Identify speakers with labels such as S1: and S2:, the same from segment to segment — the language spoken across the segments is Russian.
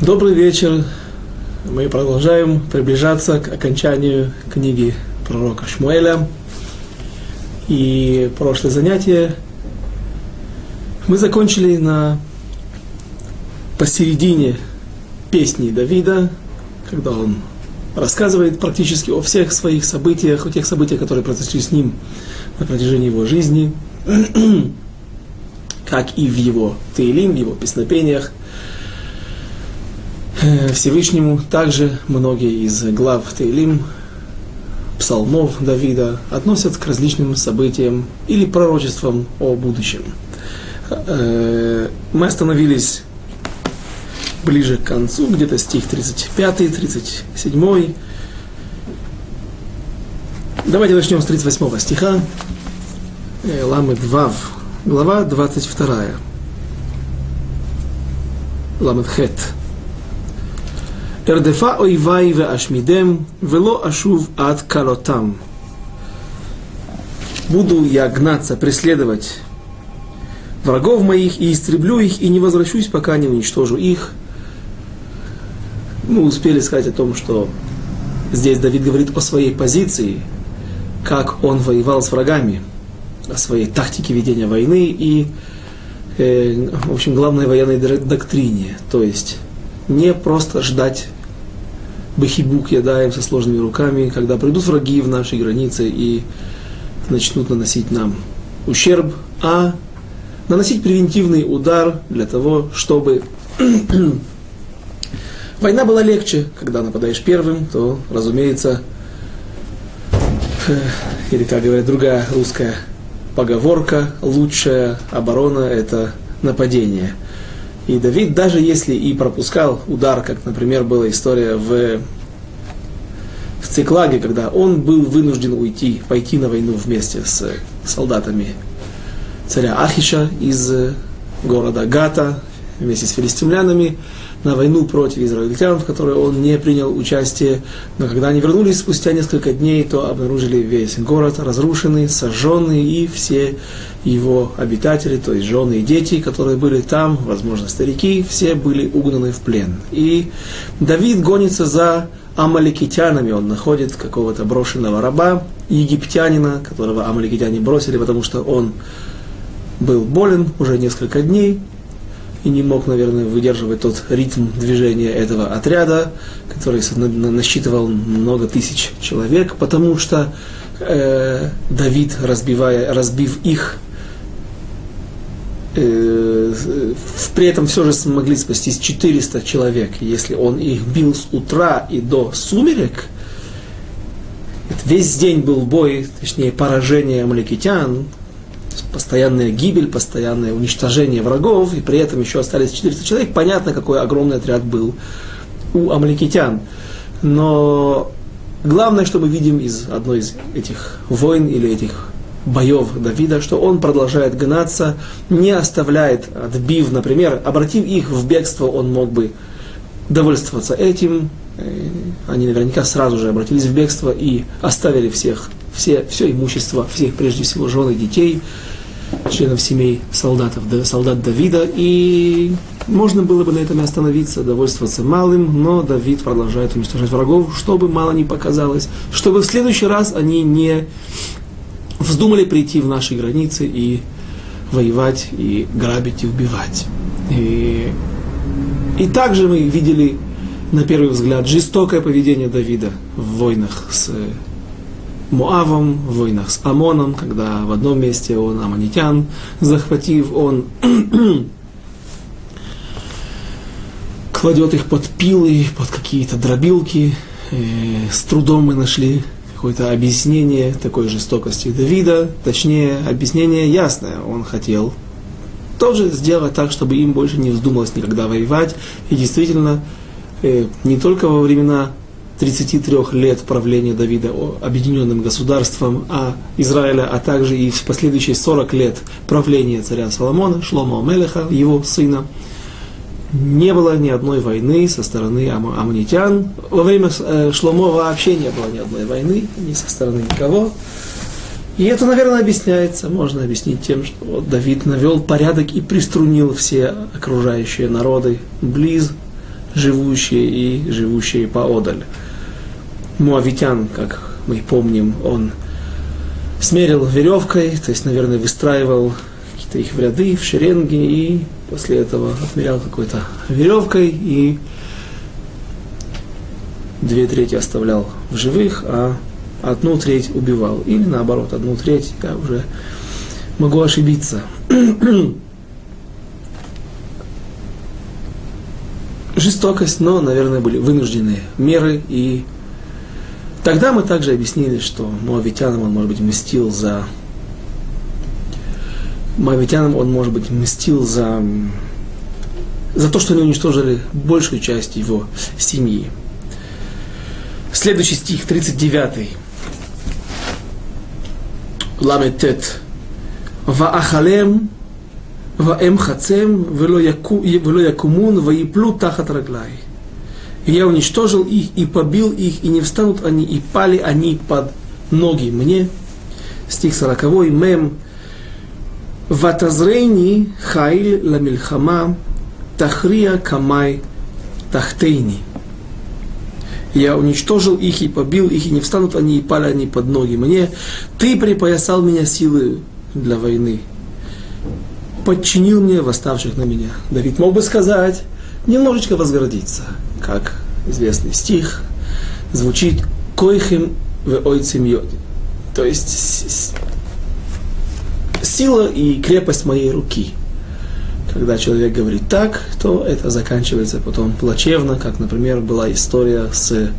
S1: Добрый вечер. Мы продолжаем приближаться к окончанию книги пророка Шмуэля. И прошлое занятие мы закончили на посередине песни Давида, когда он рассказывает практически о всех своих событиях, о тех событиях, которые произошли с ним на протяжении его жизни, как и в его Таилим, в его песнопениях. Э, Всевышнему также многие из глав Таилим, псалмов Давида относят к различным событиям или пророчествам о будущем. Э, мы остановились ближе к концу, где-то стих 35-37. Давайте начнем с 38 стиха. Э, Ламы Вав, глава 22. Ламед Хет. Эрдефа ойвай ве ашмидем, вело ашув ад калотам. Буду я гнаться, преследовать врагов моих и истреблю их, и не возвращусь, пока не уничтожу их. Мы успели сказать о том, что здесь Давид говорит о своей позиции, как он воевал с врагами, о своей тактике ведения войны и, э, в общем, главной военной доктрине, то есть не просто ждать бахибук ядаем со сложными руками, когда придут враги в наши границы и начнут наносить нам ущерб, а наносить превентивный удар для того, чтобы война была легче. Когда нападаешь первым, то, разумеется, или, как говорят другая русская поговорка, лучшая оборона – это нападение – и Давид, даже если и пропускал удар, как, например, была история в, в Циклаге, когда он был вынужден уйти, пойти на войну вместе с солдатами царя Ахиша из города Гата, вместе с филистимлянами, на войну против израильтян, в которой он не принял участие. Но когда они вернулись спустя несколько дней, то обнаружили весь город разрушенный, сожженный, и все его обитатели, то есть жены и дети, которые были там, возможно, старики, все были угнаны в плен. И Давид гонится за амаликитянами, он находит какого-то брошенного раба, египтянина, которого амаликитяне бросили, потому что он был болен уже несколько дней, и не мог, наверное, выдерживать тот ритм движения этого отряда, который насчитывал много тысяч человек, потому что э, Давид, разбивая, разбив их, э, при этом все же смогли спастись 400 человек. Если он их бил с утра и до сумерек, весь день был бой, точнее поражение амаликитян, постоянная гибель, постоянное уничтожение врагов, и при этом еще остались 400 человек, понятно, какой огромный отряд был у амаликитян. Но главное, что мы видим из одной из этих войн или этих боев Давида, что он продолжает гнаться, не оставляет, отбив, например, обратив их в бегство, он мог бы довольствоваться этим. Э, они наверняка сразу же обратились в бегство и оставили всех, все, все имущество, всех прежде всего жены, детей, членов семей солдатов, солдат Давида, и можно было бы на этом и остановиться, довольствоваться малым, но Давид продолжает уничтожать врагов, чтобы мало не показалось, чтобы в следующий раз они не вздумали прийти в наши границы и воевать, и грабить, и убивать. И, и также мы видели, на первый взгляд, жестокое поведение Давида в войнах с Моавом, в войнах с Амоном, когда в одном месте он амонитян захватив, он кладет их под пилы, под какие-то дробилки. И э, с трудом мы нашли какое-то объяснение такой жестокости Давида, точнее, объяснение ясное. Он хотел тоже сделать так, чтобы им больше не вздумалось никогда воевать. И действительно, э, не только во времена 33 лет правления Давида объединенным государством а Израиля, а также и в последующие 40 лет правления царя Соломона, Шлома Мелеха, его сына, не было ни одной войны со стороны ам- амунитян. Во время э, Шломо вообще не было ни одной войны, ни со стороны никого. И это, наверное, объясняется, можно объяснить тем, что вот Давид навел порядок и приструнил все окружающие народы близ живущие и живущие поодаль. Муавитян, как мы помним, он смерил веревкой, то есть, наверное, выстраивал какие-то их в ряды, в шеренги, и после этого отмерял какой-то веревкой, и две трети оставлял в живых, а одну треть убивал. Или наоборот, одну треть я уже могу ошибиться. Жестокость, но, наверное, были вынужденные меры. И тогда мы также объяснили, что Моавитянам он, может быть, мстил за... Моавитянам он, может быть, мстил за за то, что они уничтожили большую часть его семьи. Следующий стих, 39. Ламетет. Ваахалем, ваэм хацем, вело якумун, ваиплю тахат раглай. И я уничтожил их, и побил их, и не встанут они, и пали они под ноги мне. Стих 40. Мем. Ватазрейни хайль ламильхама, тахрия камай тахтейни я уничтожил их и побил их, и не встанут они, и пали они под ноги мне. Ты припоясал меня силы для войны, подчинил мне восставших на меня. Давид мог бы сказать, немножечко возгордиться, как известный стих звучит «койхим в ойцем йоди». То есть сила и крепость моей руки – когда человек говорит так, то это заканчивается потом плачевно, как, например, была история с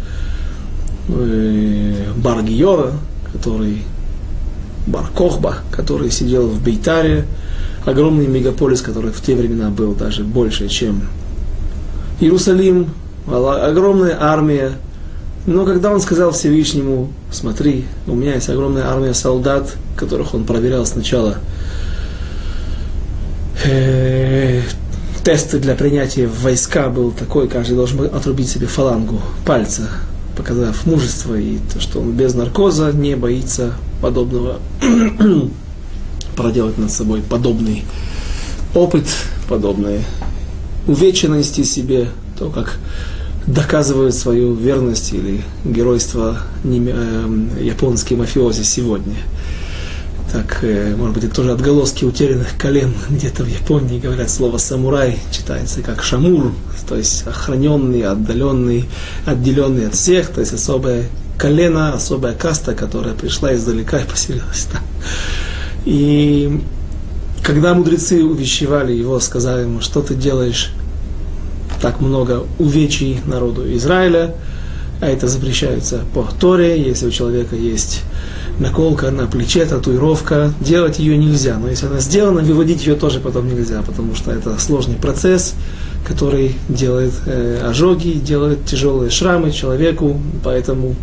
S1: э, Баргиора, который Баркохба, который сидел в Бейтаре, огромный мегаполис, который в те времена был даже больше, чем Иерусалим, огромная армия. Но когда он сказал Всевышнему, смотри, у меня есть огромная армия солдат, которых он проверял сначала э, тест для принятия в войска был такой, каждый должен был отрубить себе фалангу пальца, показав мужество и то, что он без наркоза не боится подобного проделать над собой подобный опыт, подобные увечья нанести себе, то, как доказывают свою верность или геройство э, японские мафиози сегодня – так, э, может быть, это тоже отголоски утерянных колен. Где-то в Японии говорят слово самурай, читается как шамур, то есть охраненный, отдаленный, отделенный от всех, то есть особое колено, особая каста, которая пришла издалека и поселилась там. И когда мудрецы увещевали его, сказали ему, что ты делаешь так много увечий народу Израиля, а это запрещается по Торе, если у человека есть наколка на плече, татуировка, делать ее нельзя. Но если она сделана, выводить ее тоже потом нельзя, потому что это сложный процесс, который делает э, ожоги, делает тяжелые шрамы человеку, поэтому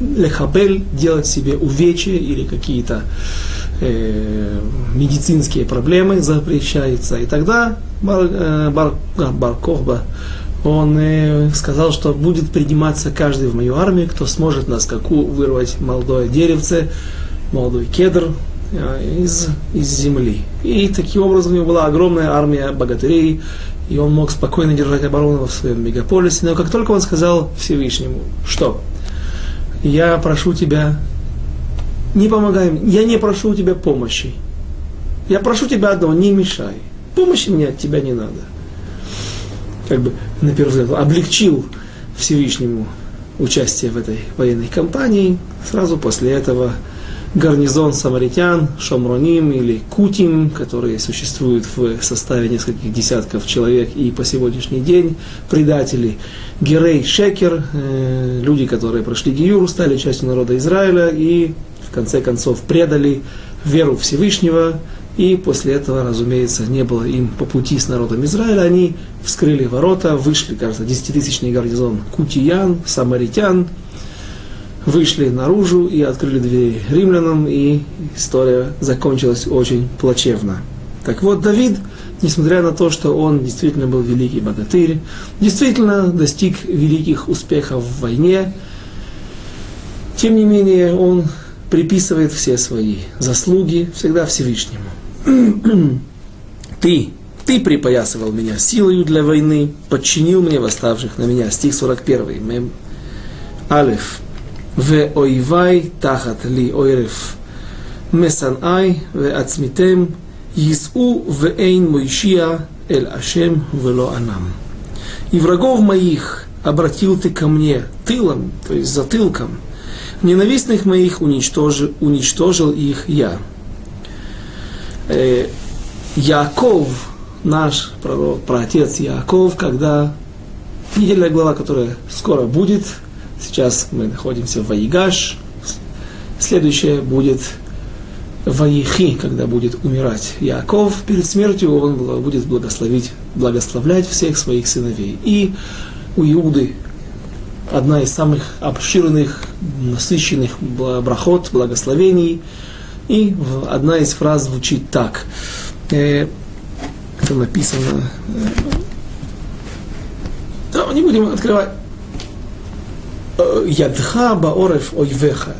S1: лехабель делать себе увечья или какие-то э, медицинские проблемы запрещается. И тогда Бар, э, он э, сказал, что будет приниматься каждый в мою армию, кто сможет на скаку вырвать молодое деревце, молодой кедр э, из, из земли. И таким образом у него была огромная армия богатырей, и он мог спокойно держать оборону в своем мегаполисе. Но как только он сказал Всевышнему, что я прошу тебя, не помогай, я не прошу у тебя помощи. Я прошу тебя одного, не мешай. Помощи мне от тебя не надо как бы, на первый взгляд, облегчил Всевышнему участие в этой военной кампании. Сразу после этого гарнизон самаритян, шомроним или кутим, которые существуют в составе нескольких десятков человек и по сегодняшний день, предатели Герей Шекер, э, люди, которые прошли Гиюру, стали частью народа Израиля и в конце концов предали веру Всевышнего, и после этого, разумеется, не было им по пути с народом Израиля. Они вскрыли ворота, вышли, кажется, десятитысячный гарнизон кутиян, самаритян, вышли наружу и открыли двери римлянам, и история закончилась очень плачевно. Так вот, Давид, несмотря на то, что он действительно был великий богатырь, действительно достиг великих успехов в войне, тем не менее он приписывает все свои заслуги всегда Всевышнему. Ты Ты припоясывал меня силою для войны, подчинил мне восставших на меня. Стих 41. Мем. Алиф. В ойвай тахат ли ойрев. Месанай в ацмитем. Йису в эйн мойшия эль ашем вело анам. И врагов моих обратил ты ко мне тылом, то есть затылком. Ненавистных моих уничтожил, уничтожил их я. Э, Яков, наш пророк, праотец Яков, когда недельная глава, которая скоро будет, сейчас мы находимся в Ваигаш, следующая будет Ваихи, когда будет умирать Яков, перед смертью он будет благословить, благословлять всех своих сыновей. И у Иуды одна из самых обширных, насыщенных брахот, благословений. И одна из фраз звучит так. Э, это написано. Да, не будем открывать. Э, Ядха баорев ойвеха.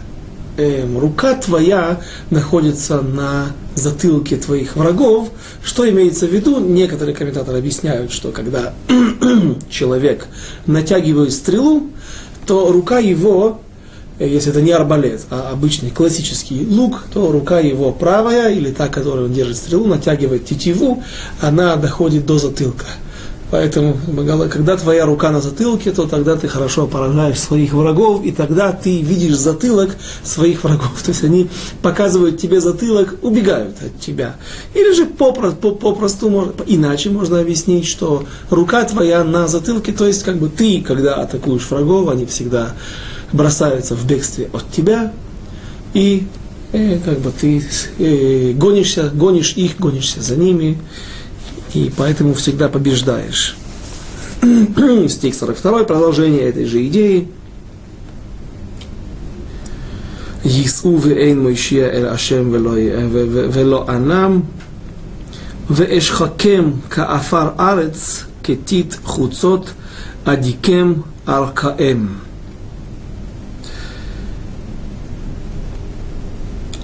S1: Эм, рука твоя находится на затылке твоих врагов. Что имеется в виду? Некоторые комментаторы объясняют, что когда человек натягивает стрелу, то рука его, э, если это не арбалет, а обычный классический лук, то рука его правая, или та, которой он держит стрелу, натягивает тетиву, она доходит до затылка. Поэтому, когда твоя рука на затылке, то тогда ты хорошо поражаешь своих врагов, и тогда ты видишь затылок своих врагов. То есть они показывают тебе затылок, убегают от тебя. Или же попросту, попросту иначе можно объяснить, что рука твоя на затылке, то есть как бы ты, когда атакуешь врагов, они всегда бросаются в бегстве от тебя, и э, как бы ты э, гонишься, гонишь их, гонишься за ними, и поэтому всегда побеждаешь. Стих 42, продолжение этой же идеи. ייסעו ואין מושיע אל השם ולא, ולא ענם, ואשחקם כעפר ארץ, כתית חוצות, אדיקם ארכאם.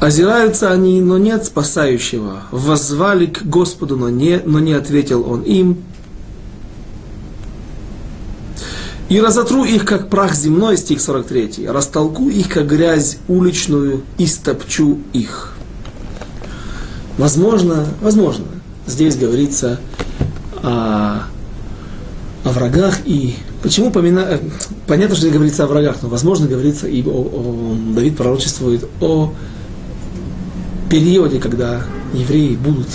S1: Озираются они, но нет спасающего. Воззвали к Господу, но не, но не ответил Он им. И разотру их, как прах земной, стих 43. Растолку их, как грязь уличную, и стопчу их. Возможно, возможно, здесь говорится о, о врагах и Почему помина... Понятно, что здесь говорится о врагах, но возможно говорится и о, о... Давид пророчествует о периоде, когда евреи будут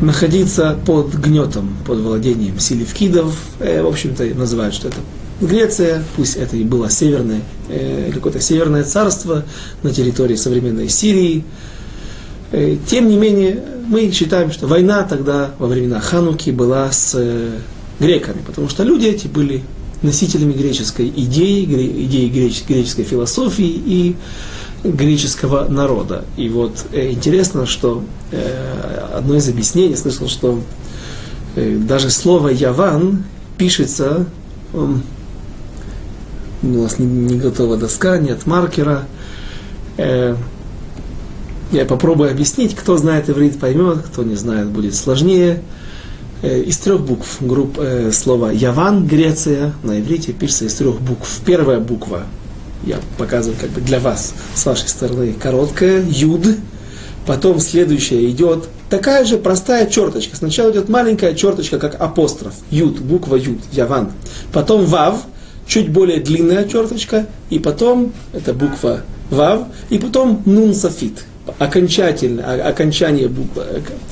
S1: находиться под гнетом, под владением селевкидов, э, в общем-то называют, что это Греция, пусть это и было северное, э, какое-то северное царство на территории современной Сирии. Э, тем не менее, мы считаем, что война тогда, во времена Хануки, была с э, греками, потому что люди эти были носителями греческой идеи, идеи греческой философии, и греческого народа. И вот э, интересно, что э, одно из объяснений, слышал, что э, даже слово «яван» пишется, э, у нас не, не готова доска, нет маркера. Я попробую объяснить, кто знает иврит, поймет, кто не знает, будет сложнее. Из трех букв групп э, слова «яван», Греция, на иврите пишется из трех букв. Первая буква я показываю как бы для вас с вашей стороны короткая, юд, потом следующая идет такая же простая черточка. Сначала идет маленькая черточка, как апостроф, юд, буква юд, яван. Потом вав, чуть более длинная черточка, и потом, это буква вав, и потом нун софит, окончательное, окончание буква,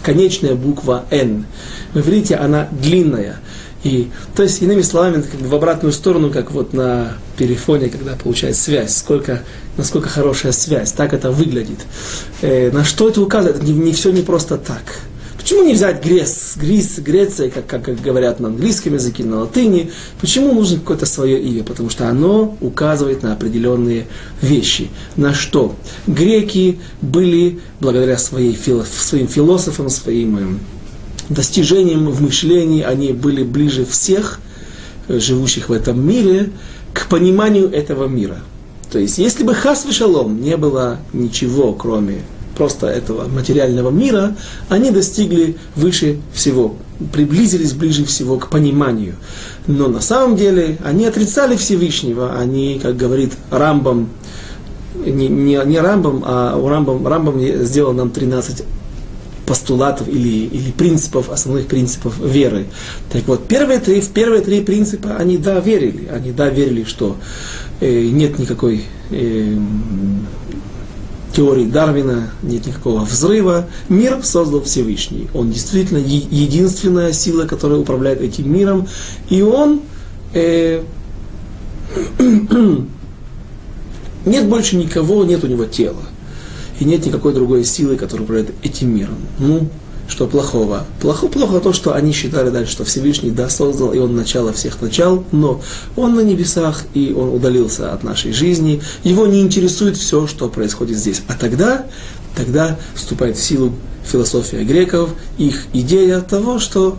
S1: конечная буква Н. Вы видите, она длинная. И, то есть, иными словами, как бы в обратную сторону, как вот на телефоне, когда получается связь, сколько, насколько хорошая связь, так это выглядит. Э, на что это указывает? Не, не все не просто так. Почему не взять Грец, Грис, Греция, как, как, как говорят на английском языке, на латыни? Почему нужно какое-то свое имя? Потому что оно указывает на определенные вещи. На что? Греки были, благодаря своей, своим философам, своим достижением в мышлении они были ближе всех э, живущих в этом мире к пониманию этого мира. То есть, если бы хас шалом не было ничего, кроме просто этого материального мира, они достигли выше всего, приблизились ближе всего к пониманию. Но на самом деле они отрицали Всевышнего, они, как говорит Рамбам, не, не, не Рамбам, а у Рамбам, Рамбам сделал нам 13 постулатов или, или принципов, основных принципов веры. Так вот, первые три, первые три принципа они да верили. Они да верили, что э, нет никакой э, теории Дарвина, нет никакого взрыва. Мир создал Всевышний. Он действительно единственная сила, которая управляет этим миром. И он э, нет больше никого, нет у него тела и нет никакой другой силы, которая управляет этим миром. Ну, что плохого? Плохо, плохо то, что они считали дальше, что Всевышний да, создал, и он начало всех начал, но он на небесах, и он удалился от нашей жизни, его не интересует все, что происходит здесь. А тогда, тогда вступает в силу философия греков, их идея того, что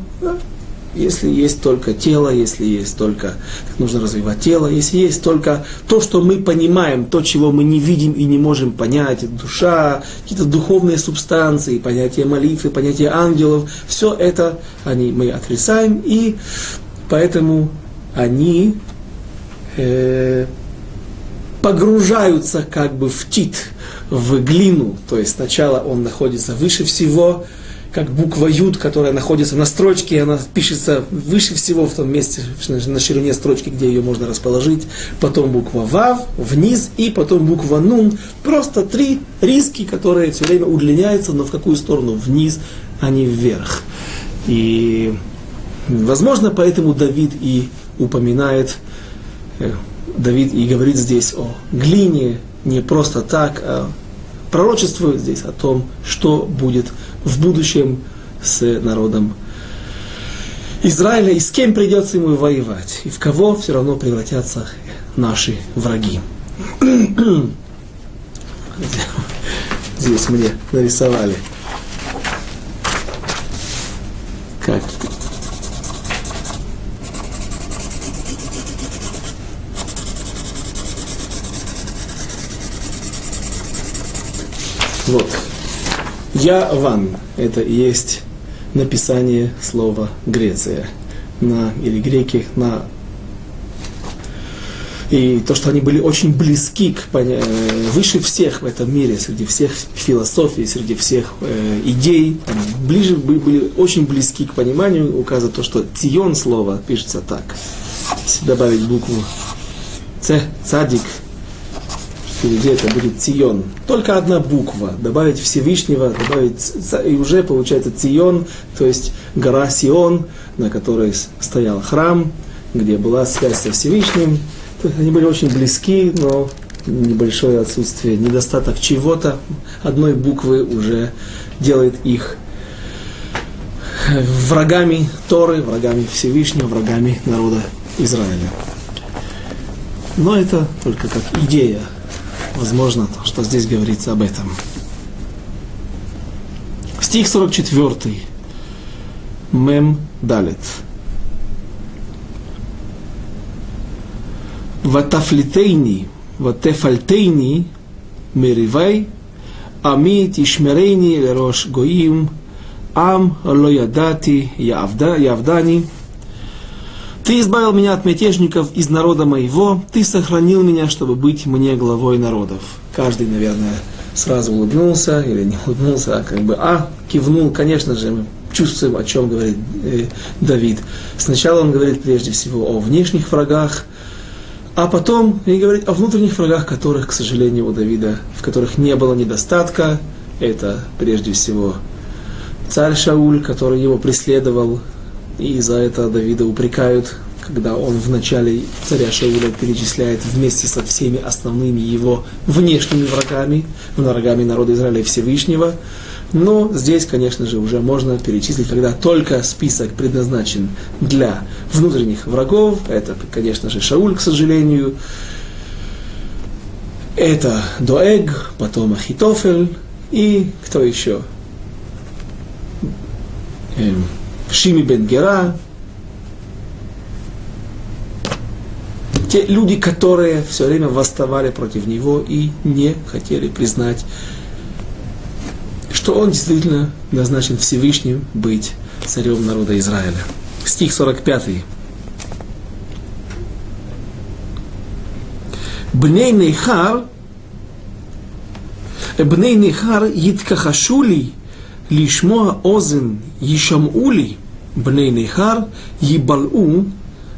S1: если есть только тело, если есть только, так нужно развивать тело, если есть только то, что мы понимаем, то, чего мы не видим и не можем понять, душа, какие-то духовные субстанции, понятие молитвы, понятие ангелов, все это они, мы отрицаем, и поэтому они э, погружаются как бы в тит, в глину, то есть сначала он находится выше всего, как буква Юд, которая находится на строчке, она пишется выше всего в том месте, на ширине строчки, где ее можно расположить. Потом буква Вав вниз и потом буква Нун. Просто три риски, которые все время удлиняются, но в какую сторону? Вниз, а не вверх. И, возможно, поэтому Давид и упоминает, э, Давид и говорит здесь о глине, не просто так, а пророчествует здесь о том, что будет в будущем с народом Израиля и с кем придется ему воевать, и в кого все равно превратятся наши враги. Здесь мне нарисовали. Как Вот. Яван – это и есть написание слова Греция на, или греки на и то, что они были очень близки к поня... выше всех в этом мире, среди всех философий, среди всех э, идей, ближе были, были очень близки к пониманию, указывает то, что Тион слово пишется так. Если добавить букву Ц, цадик, впереди это будет Цион. Только одна буква. Добавить Всевышнего, добавить, и уже получается Цион, то есть гора Сион, на которой стоял храм, где была связь со Всевышним. То есть они были очень близки, но небольшое отсутствие, недостаток чего-то, одной буквы уже делает их врагами Торы, врагами Всевышнего, врагами народа Израиля. Но это только как идея, возможно, что здесь говорится об этом. Стих 44. Мем Далет. Ватафлитейни, ватефальтейни, меривай, ами тишмерейни лерош гоим, ам лоядати явдани, ты избавил меня от мятежников из народа моего, ты сохранил меня, чтобы быть мне главой народов. Каждый, наверное, сразу улыбнулся или не улыбнулся, а как бы, а, кивнул, конечно же, мы чувствуем, о чем говорит э, Давид. Сначала он говорит прежде всего о внешних врагах, а потом и говорит о внутренних врагах, которых, к сожалению, у Давида, в которых не было недостатка. Это прежде всего царь Шауль, который его преследовал, и за это Давида упрекают, когда он в начале царя Шауля перечисляет вместе со всеми основными его внешними врагами, врагами народа Израиля Всевышнего. Но здесь, конечно же, уже можно перечислить, когда только список предназначен для внутренних врагов. Это, конечно же, Шауль, к сожалению. Это Доэг, потом Ахитофель и кто еще? Эм, Шими бен Гера, те люди, которые все время восставали против него и не хотели признать что он действительно назначен Всевышним быть царем народа Израиля. Стих 45. Бней Нейхар, Бней Нейхар Yitkахашули, Лишмоа Озен Ишамули, Бней Нейхар Ибалу,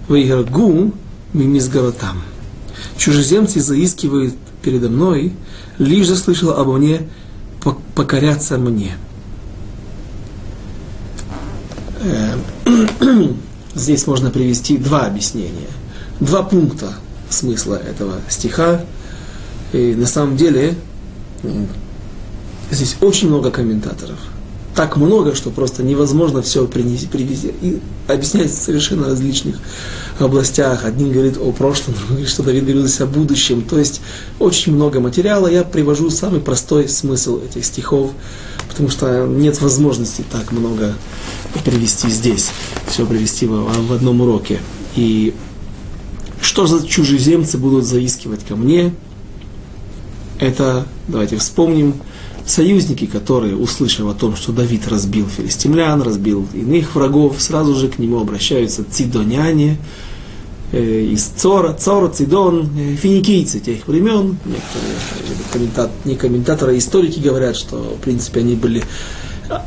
S1: Вейгагу, Мимизгаратам. Чужеземцы заискивают передо мной, лишь заслышал обо мне покоряться мне. Э, здесь можно привести два объяснения, два пункта смысла этого стиха. И на самом деле здесь очень много комментаторов. Так много, что просто невозможно все принести, привести. И объяснять в совершенно различных областях. Один говорит о прошлом, другой говорит, что Давид говорил о будущем. То есть очень много материала. Я привожу самый простой смысл этих стихов, потому что нет возможности так много привести здесь, все привести в, в одном уроке. И что за чужеземцы будут заискивать ко мне? Это, давайте вспомним, союзники, которые, услышав о том, что Давид разбил филистимлян, разбил иных врагов, сразу же к нему обращаются цидоняне э, из Цора, Цора, Цидон, э, финикийцы тех времен. Некоторые э, комментат, не комментаторы, а историки говорят, что, в принципе, они были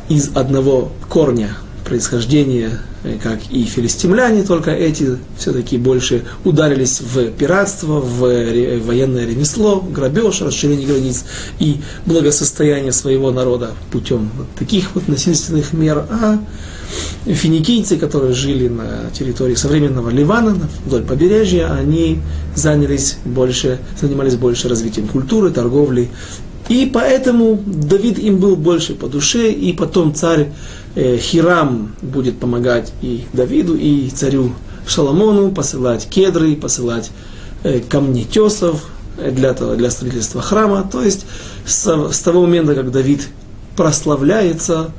S1: из одного корня происхождения, э, как и филистимляне, только эти все-таки больше ударились в пиратство, в военное ремесло, грабеж, расширение границ и благосостояние своего народа путем вот таких вот насильственных мер. А финикийцы, которые жили на территории современного Ливана, вдоль побережья, они занялись больше, занимались больше развитием культуры, торговли. И поэтому Давид им был больше по душе, и потом царь Хирам будет помогать и Давиду, и царю Шаламону, посылать кедры, посылать э, камнетесов для, того, для строительства храма. То есть с того момента, как Давид прославляется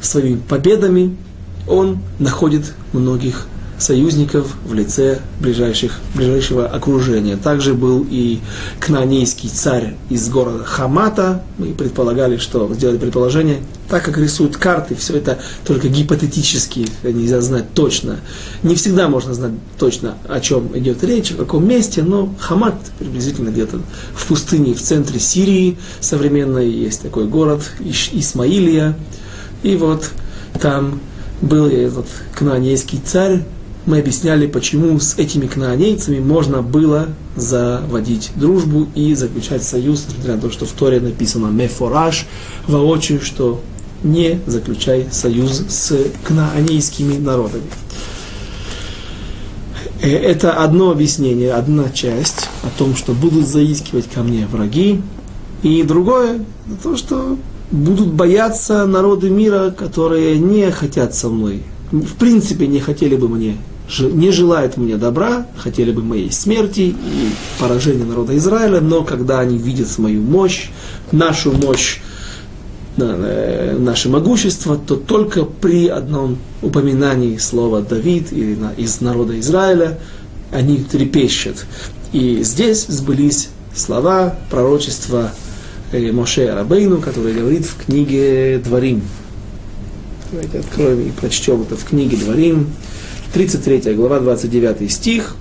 S1: своими победами, он находит многих союзников в лице ближайших, ближайшего окружения. Также был и кнанейский царь из города Хамата. Мы предполагали, что сделали предположение, так как рисуют карты, все это только гипотетически, нельзя знать точно. Не всегда можно знать точно, о чем идет речь, в каком месте, но Хамат приблизительно где-то в пустыне, в центре Сирии современной есть такой город Исмаилия. И вот там был этот кнанейский царь, мы объясняли, почему с этими кнаанейцами можно было заводить дружбу и заключать союз, несмотря на то, что в Торе написано «мефораж», воочию, что не заключай союз с кнаанейскими народами. Э, это одно объяснение, одна часть о том, что будут заискивать ко мне враги, и другое, то, что будут бояться народы мира, которые не хотят со мной, в принципе не хотели бы мне не желают мне добра, хотели бы моей смерти и поражения народа Израиля, но когда они видят мою мощь, нашу мощь, э, наше могущество, то только при одном упоминании слова Давид или из народа Израиля они трепещут. И здесь сбылись слова пророчества э, Моше Рабейну, который говорит в книге Дворим. Давайте откроем и прочтем это в книге Дворим, 33 глава, 29 стих,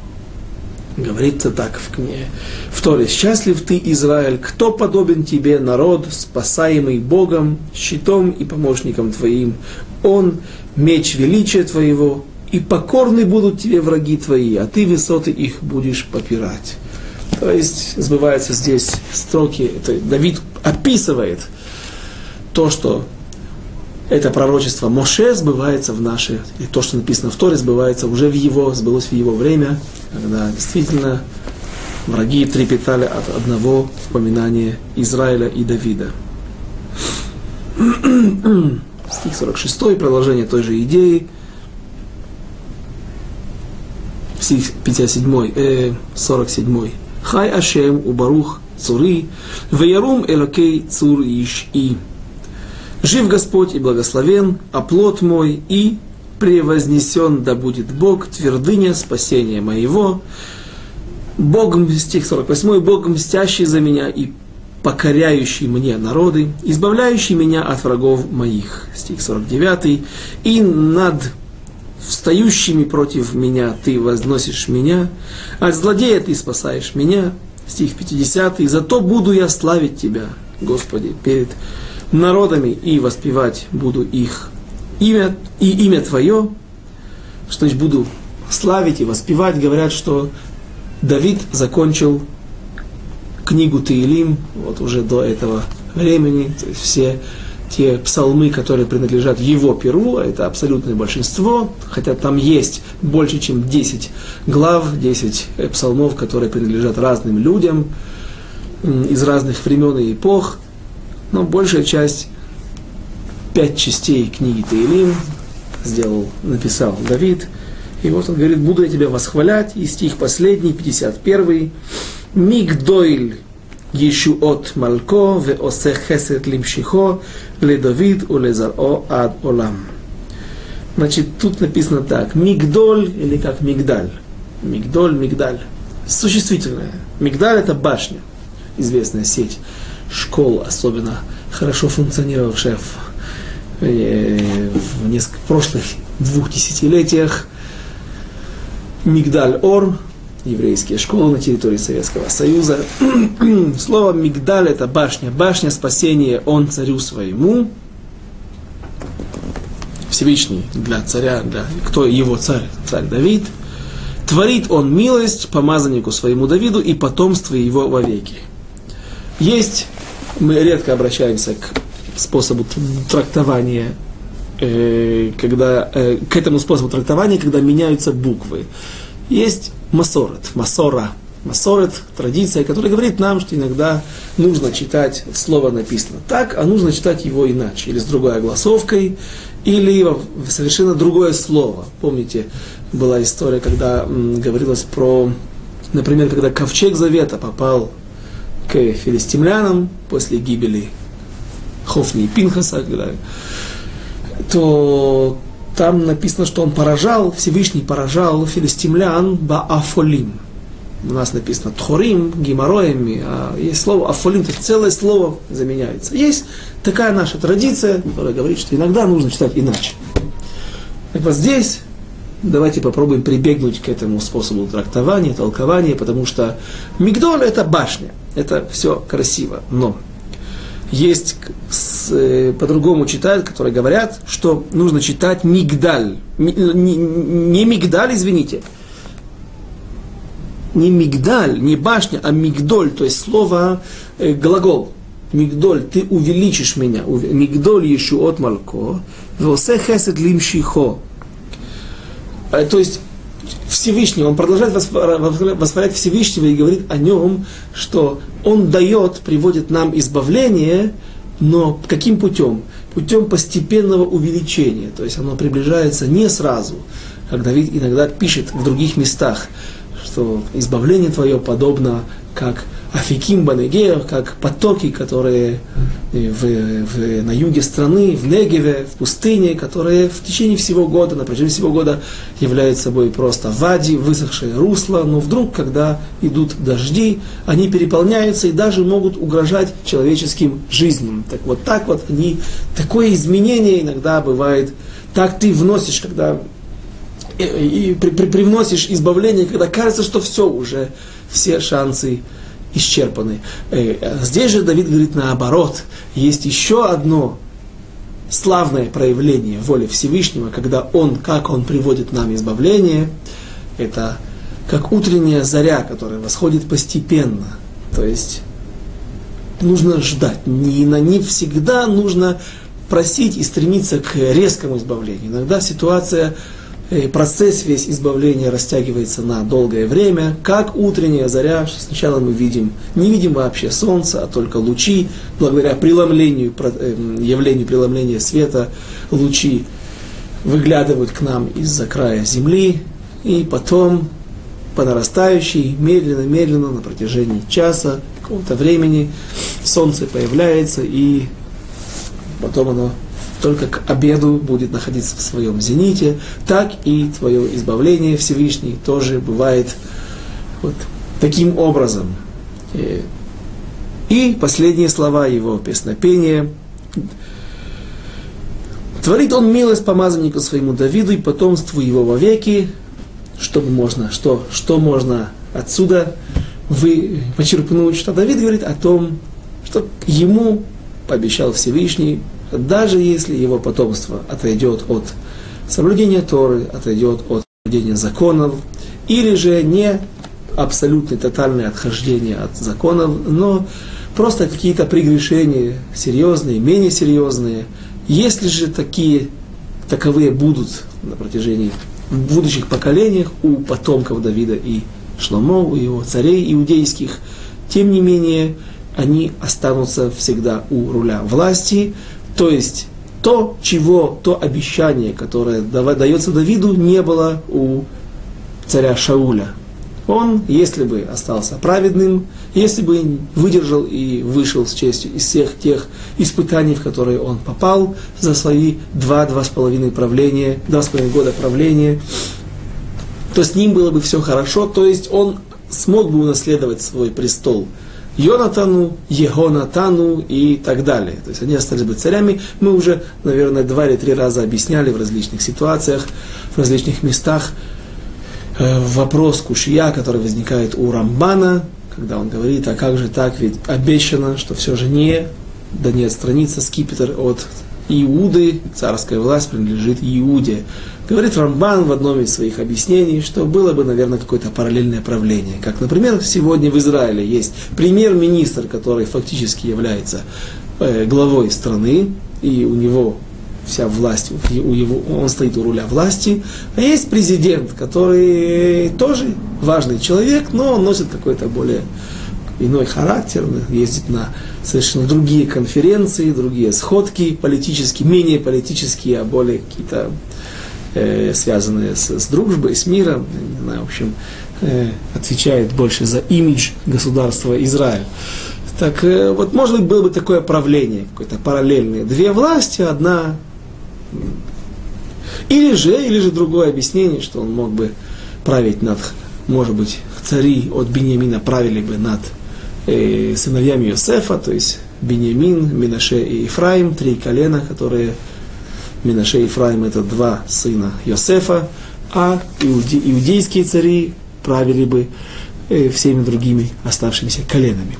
S1: говорится так в книге. В Торе, «Счастлив ты, Израиль, кто подобен тебе, народ, спасаемый Богом, щитом и помощником твоим? Он – меч величия твоего, и покорны будут тебе враги твои, а ты высоты их будешь попирать». То есть сбываются здесь строки, это Давид описывает то, что это пророчество Моше сбывается в наше, и то, что написано в Торе, сбывается уже в его, сбылось в его время, когда действительно враги трепетали от одного упоминания Израиля и Давида. Стих 46, продолжение той же идеи. Стих 57, э, 47. Хай Ашем у Барух Цури, Веярум Элокей Цур Иш И. Жив Господь и благословен, а плод мой и превознесен да будет Бог, твердыня спасения моего. Бог, стих 48, Бог мстящий за меня и покоряющий мне народы, избавляющий меня от врагов моих. Стих 49. И над встающими против меня ты возносишь меня, от злодея ты спасаешь меня. Стих 50. Зато буду я славить тебя, Господи, перед народами и воспевать буду их имя и имя Твое, что значит буду славить и воспевать. Говорят, что Давид закончил книгу Таилим вот уже до этого времени, то есть все те псалмы, которые принадлежат его перу, это абсолютное большинство, хотя там есть больше, чем 10 глав, 10 э, псалмов, которые принадлежат разным людям из разных времен и эпох, но большая часть, пять частей книги Таилим сделал, написал Давид, и вот он говорит, буду я тебя восхвалять, и стих последний, 51 Мигдойль Ешуот Малко Веосе Хесет Лимшихо Ледавид Улезаро Ад Олам. Значит, тут написано так. Мигдоль или как Мигдаль. Мигдоль, Мигдаль. Существительное. Мигдаль это башня. Известная сеть школ, особенно хорошо функционировавшая в, э, в несколько прошлых двух десятилетиях. Мигдаль Ор, еврейские школы на территории Советского Союза. Слово Мигдаль это башня. Башня спасения он царю своему. Всевышний для царя, для кто его царь, царь Давид. Творит он милость помазаннику своему Давиду и потомство его вовеки. Есть, мы редко обращаемся к способу трактования э, когда, э, к этому способу трактования, когда меняются буквы. Есть масорет, масора, масорет, традиция, которая говорит нам, что иногда нужно читать слово написано так, а нужно читать его иначе, или с другой огласовкой, или совершенно другое слово. Помните, была история, когда говорилось про, например, когда ковчег завета попал к филистимлянам после гибели Хофни и Пинхаса, то там написано, что он поражал, Всевышний поражал филистимлян баафолим. У нас написано тхорим, геморроями, а есть слово афолим, то есть целое слово заменяется. Есть такая наша традиция, которая говорит, что иногда нужно читать иначе. Так вот здесь давайте попробуем прибегнуть к этому способу трактования, толкования, потому что Мигдоль это башня, это все красиво, но есть э, по-другому читают, которые говорят, что нужно читать мигдаль. Не, мигдаль, извините. Не мигдаль, не башня, а мигдоль, то есть слово, э, глагол. Мигдоль, ты увеличишь меня. Мигдоль еще от малко. Восе хесед лимшихо. Э, то есть Всевышний, он продолжает восхвалять Всевышнего и говорит о нем, что он дает, приводит нам избавление, но каким путем? Путем постепенного увеличения. То есть оно приближается не сразу, как Давид иногда пишет в других местах, что избавление твое подобно как Афиким Банегея, как потоки, которые в, в, на юге страны, в Негеве, в пустыне, которые в течение всего года, на протяжении всего года являются собой просто вади, высохшее русло, но вдруг, когда идут дожди, они переполняются и даже могут угрожать человеческим жизням. Так вот так вот они, такое изменение иногда бывает, так ты вносишь, когда и, и при, при, привносишь избавление, когда кажется, что все уже, все шансы исчерпаны. Э, здесь же Давид говорит наоборот. Есть еще одно славное проявление воли Всевышнего, когда Он, как Он приводит нам избавление, это как утренняя заря, которая восходит постепенно. То есть нужно ждать. Не, не всегда нужно просить и стремиться к резкому избавлению. Иногда ситуация процесс весь избавления растягивается на долгое время, как утренняя заря, что сначала мы видим, не видим вообще солнца, а только лучи, благодаря преломлению, эм, явлению преломления света, лучи выглядывают к нам из-за края земли, и потом по нарастающей, медленно-медленно, на протяжении часа, какого-то времени, солнце появляется, и потом оно только к обеду будет находиться в своем зените, так и твое избавление Всевышний тоже бывает вот таким образом. И И последние слова его песнопения. Творит он милость помазаннику своему Давиду и потомству его вовеки, чтобы можно, что, что можно отсюда вы почерпнуть, что Давид говорит о том, что ему пообещал Всевышний, даже если его потомство отойдет от соблюдения Торы, отойдет от соблюдения законов, или же не абсолютное тотальное отхождение от законов, но просто какие-то прегрешения серьезные, менее серьезные. Если же такие, таковые будут на протяжении будущих поколениях у потомков Давида и Шломо, у его царей иудейских, тем не менее, они останутся всегда у руля власти, то есть то, чего, то обещание, которое дается Давиду, не было у царя Шауля. Он, если бы остался праведным, если бы выдержал и вышел с честью из всех тех испытаний, в которые он попал за свои два-два с половиной правления, два с половиной года правления, то с ним было бы все хорошо, то есть он смог бы унаследовать свой престол – Йонатану, Егонатану и так далее. То есть они остались бы царями. Мы уже, наверное, два или три раза объясняли в различных ситуациях, в различных местах э, вопрос Кушия, который возникает у Рамбана, когда он говорит, а как же так, ведь обещано, что все же не, да не отстранится скипетр от Иуды, царская власть принадлежит Иуде. Говорит Рамбан в одном из своих объяснений, что было бы, наверное, какое-то параллельное правление. Как, например, сегодня в Израиле есть премьер-министр, который фактически является э, главой страны, и у него вся власть, у его, он стоит у руля власти, а есть президент, который тоже важный человек, но он носит какой-то более иной характер, ездит на совершенно другие конференции, другие сходки политические, менее политические, а более какие-то э, связанные с, с дружбой, с миром, не знаю, в общем, э, отвечает больше за имидж государства Израиль. Так э, вот, может быть, было бы такое правление, какое-то параллельное. Две власти, одна... Или же, или же другое объяснение, что он мог бы править над, может быть, цари от Бениамина правили бы над сыновьями Йосефа, то есть Бениамин, Минаше и Ифраим, три колена, которые Минаше и Ефраим это два сына Йосефа, а иуде, иудейские цари правили бы э, всеми другими оставшимися коленами.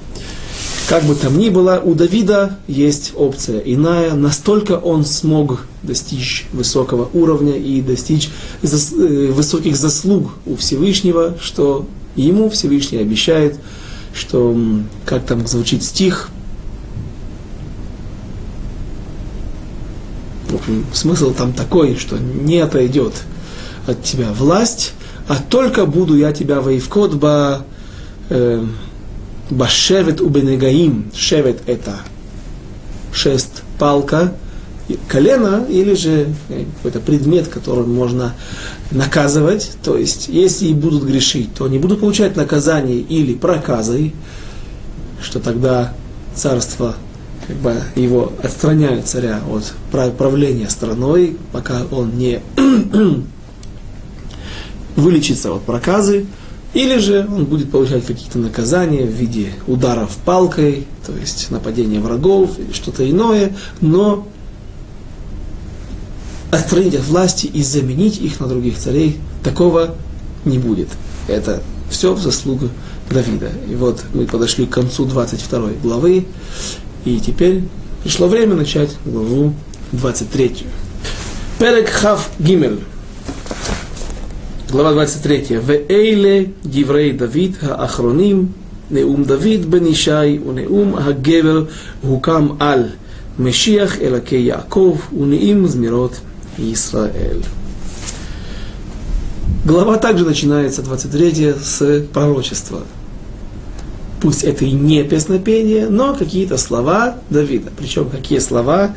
S1: Как бы там ни было, у Давида есть опция иная. Настолько он смог достичь высокого уровня и достичь зас, э, высоких заслуг у Всевышнего, что ему Всевышний обещает, что, как там звучит стих, смысл там такой, что не отойдет от тебя власть, а только буду я тебя воевкот ба э, башевет убенегаим. Шевет это шест, палка, колено или же э, какой-то предмет, которым можно наказывать. То есть, если и будут грешить, то они будут получать наказание или проказой, что тогда царство как бы его отстраняют царя от правления страной, пока он не вылечится от проказы, или же он будет получать какие-то наказания в виде ударов палкой, то есть нападения врагов или что-то иное, но отстранить от власти и заменить их на других царей, такого не будет. Это все в заслугу Давида. И вот мы подошли к концу 22 главы, и теперь пришло время начать главу 23. Перек Хав Гимель. Глава 23. Веэйле Диврей Давид Ахроним Неум Давид бен Ишай Унеум Хагевер Хукам Аль Мешиах Элаке Яков Унеим Змирот Израиль. Глава также начинается 23 с пророчества пусть это и не песнопение, но какие-то слова Давида. Причем какие слова?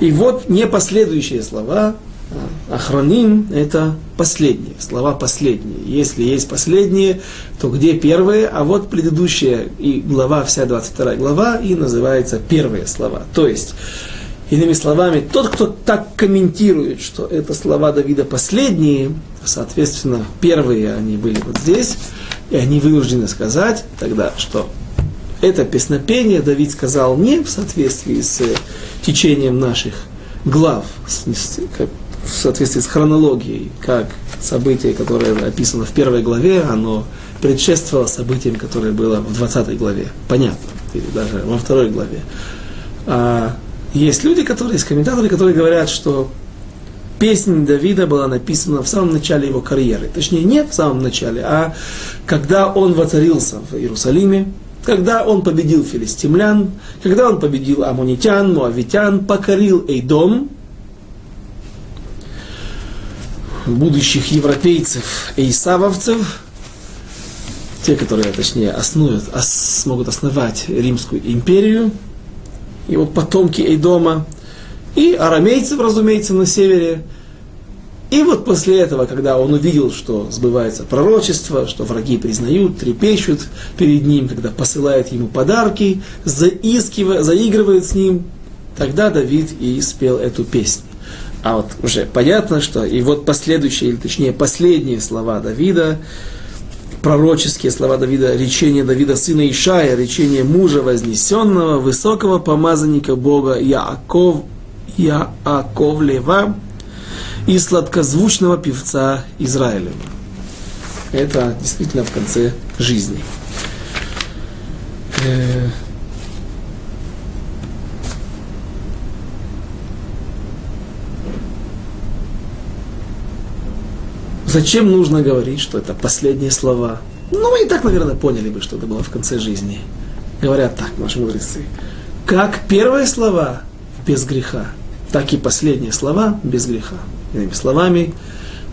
S1: И вот не последующие слова, Охраним – это последние, слова последние. Если есть последние, то где первые? А вот предыдущая и глава, вся 22 глава, и называется первые слова. То есть, иными словами, тот, кто так комментирует, что это слова Давида последние, соответственно, первые они были вот здесь, и они вынуждены сказать тогда, что это песнопение Давид сказал не в соответствии с течением наших глав, в соответствии с хронологией, как событие, которое описано в первой главе, оно предшествовало событиям, которое было в 20 главе. Понятно. Или даже во второй главе. А есть люди, которые, есть комментаторы, которые говорят, что песня Давида была написана в самом начале его карьеры. Точнее, не в самом начале, а когда он воцарился в Иерусалиме, когда он победил филистимлян, когда он победил амунитян, муавитян, покорил Эйдом, будущих европейцев, эйсавовцев, те, которые, точнее, основят, ос, смогут основать Римскую империю, его потомки Эйдома, и арамейцев, разумеется, на севере. И вот после этого, когда он увидел, что сбывается пророчество, что враги признают, трепещут перед ним, когда посылают ему подарки, заискивая, заигрывают с ним, тогда Давид и спел эту песню. А вот уже понятно, что и вот последующие, или точнее последние слова Давида, пророческие слова Давида, речение Давида, сына Ишая, речение мужа вознесенного, высокого помазанника Бога Яаков, Яаков Лева и сладкозвучного певца Израилева. Это действительно в конце жизни. Зачем нужно говорить, что это последние слова? Ну, мы и так, наверное, поняли бы, что это было в конце жизни. Говорят так, наши мудрецы. Как первые слова без греха, так и последние слова без греха. Иными словами,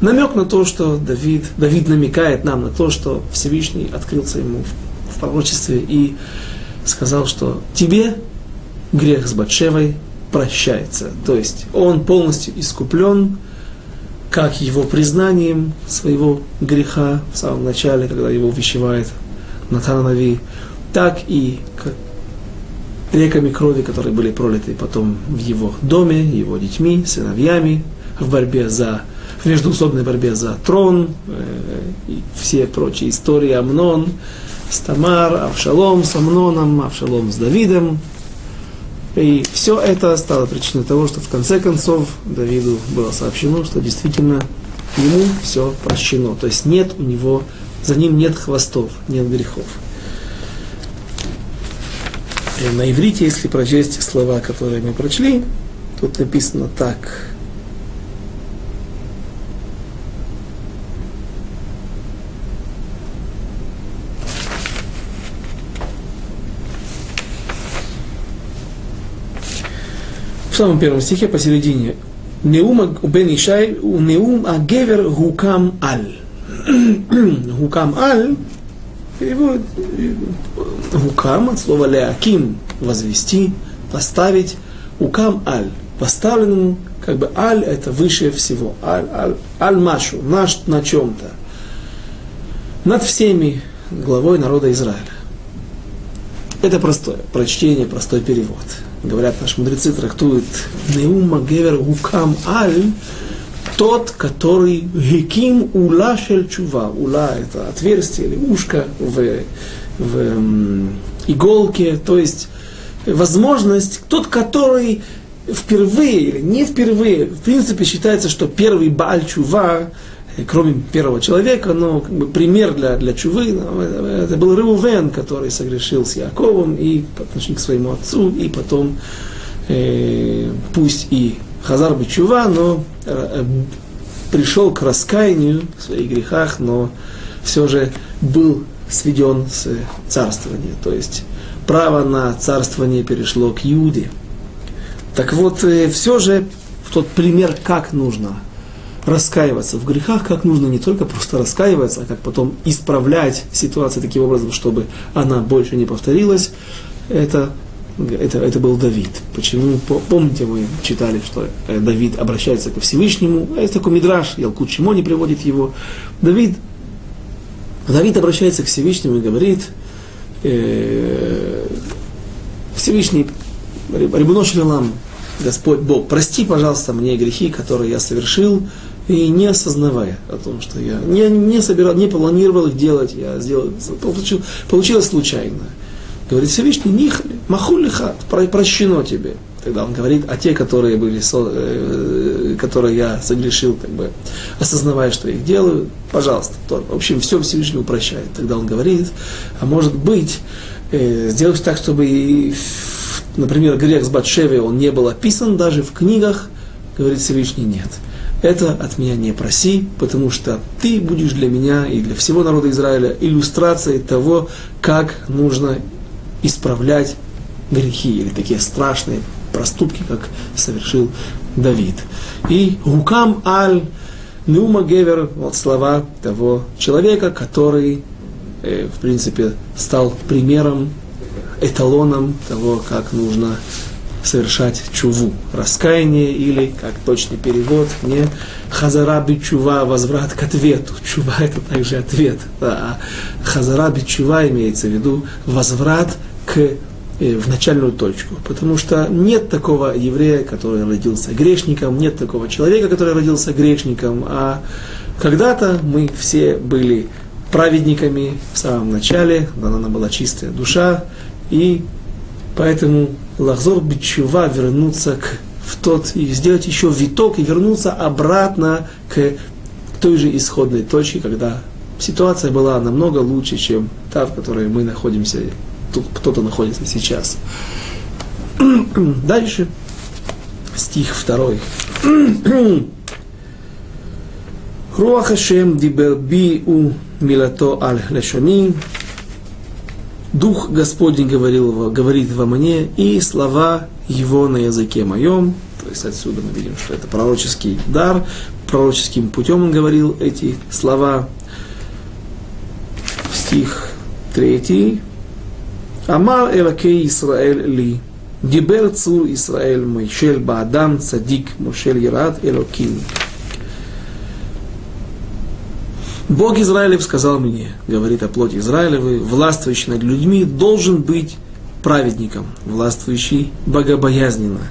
S1: намек на то, что Давид, Давид намекает нам на то, что Всевышний открылся ему в, в пророчестве и сказал, что тебе грех с Батшевой прощается. То есть он полностью искуплен, как его признанием своего греха в самом начале, когда его увещевает Натанави, так и реками крови, которые были пролиты потом в его доме, его детьми, сыновьями, в борьбе за, в междуусобной борьбе за трон, э, и все прочие истории Амнон, с Тамар, Авшалом с Амноном, Авшалом с Давидом, и все это стало причиной того, что в конце концов Давиду было сообщено, что действительно ему все прощено. То есть нет у него, за ним нет хвостов, нет грехов. И на иврите, если прочесть слова, которые мы прочли, тут написано так. Самом первом стихе посередине. Неум бен Ишай, неум а гевер гукам аль. гукам аль переводит гукам от слова леаким, возвести, поставить. Укам аль, поставленному, как бы аль это выше всего. Аль, аль, аль машу, наш на чем-то. Над всеми главой народа Израиля. Это простое прочтение, простой перевод говорят наши мудрецы, трактуют Неума Гевер Гукам Аль, тот, который Геким Ула Шель Чува. Ула – это отверстие или ушко в, в иголке, то есть возможность, тот, который впервые или не впервые, в принципе считается, что первый Бааль Чува кроме первого человека, но как бы, пример для, для чувы, это был Реувен, который согрешил с Яковом и по отношению к своему отцу, и потом, э, пусть и Хазар бы чува, но э, пришел к раскаянию в своих грехах, но все же был сведен с царствования, то есть право на царствование перешло к Иуде. Так вот, э, все же тот пример, как нужно раскаиваться в грехах, как нужно не только просто раскаиваться, а как потом исправлять ситуацию таким образом, чтобы она больше не повторилась, это, это, это был Давид. Почему? Помните, мы читали, что э, Давид обращается ко Всевышнему, а есть такой мидраж, Ялкут не приводит его. Давид, Давид обращается к Всевышнему и говорит, э, Всевышний, Рибуно Господь Бог, прости, пожалуйста, мне грехи, которые я совершил, и не осознавая о том, что я не, не собирал, не планировал их делать, я сделал, получил, получилось случайно. Говорит Всевышний, нихали, махулиха, прощено тебе. Тогда он говорит, а те, которые были, э, которые я согрешил, как бы, осознавая, что их делаю, пожалуйста, то, в общем, все Всевышний упрощает. Тогда он говорит, а может быть, э, сделать так, чтобы, например, грех с Батшеве, он не был описан даже в книгах, говорит Всевышний, нет. Это от меня не проси, потому что ты будешь для меня и для всего народа Израиля иллюстрацией того, как нужно исправлять грехи или такие страшные проступки, как совершил Давид. И Гукам Аль Нума Гевер, вот слова того человека, который, э, в принципе, стал примером, эталоном того, как нужно совершать чуву, раскаяние или, как точный перевод, не хазараби чува, возврат к ответу. Чува это также ответ. А хазараби чува имеется в виду возврат к Э, в начальную точку. Потому что нет такого еврея, который родился грешником, нет такого человека, который родился грешником, а когда-то мы все были праведниками в самом начале, она была чистая душа, и поэтому лахзор бичува вернуться к, в тот, и сделать еще виток и вернуться обратно к той же исходной точке, когда ситуация была намного лучше, чем та, в которой мы находимся тут кто-то находится сейчас. Дальше. Стих второй. Руах Ашем дибер у милато аль лешони. Дух Господень говорил, говорит во мне, и слова его на языке моем. То есть отсюда мы видим, что это пророческий дар, пророческим путем он говорил эти слова. Стих 3. Амар Элакей Исраэль Ли. Диберцу Исраэль Мойшель Баадам Цадик Мошель Ярат Элоким. Бог Израилев сказал мне, говорит о плоти Израилевой, властвующий над людьми должен быть праведником, властвующий богобоязненно.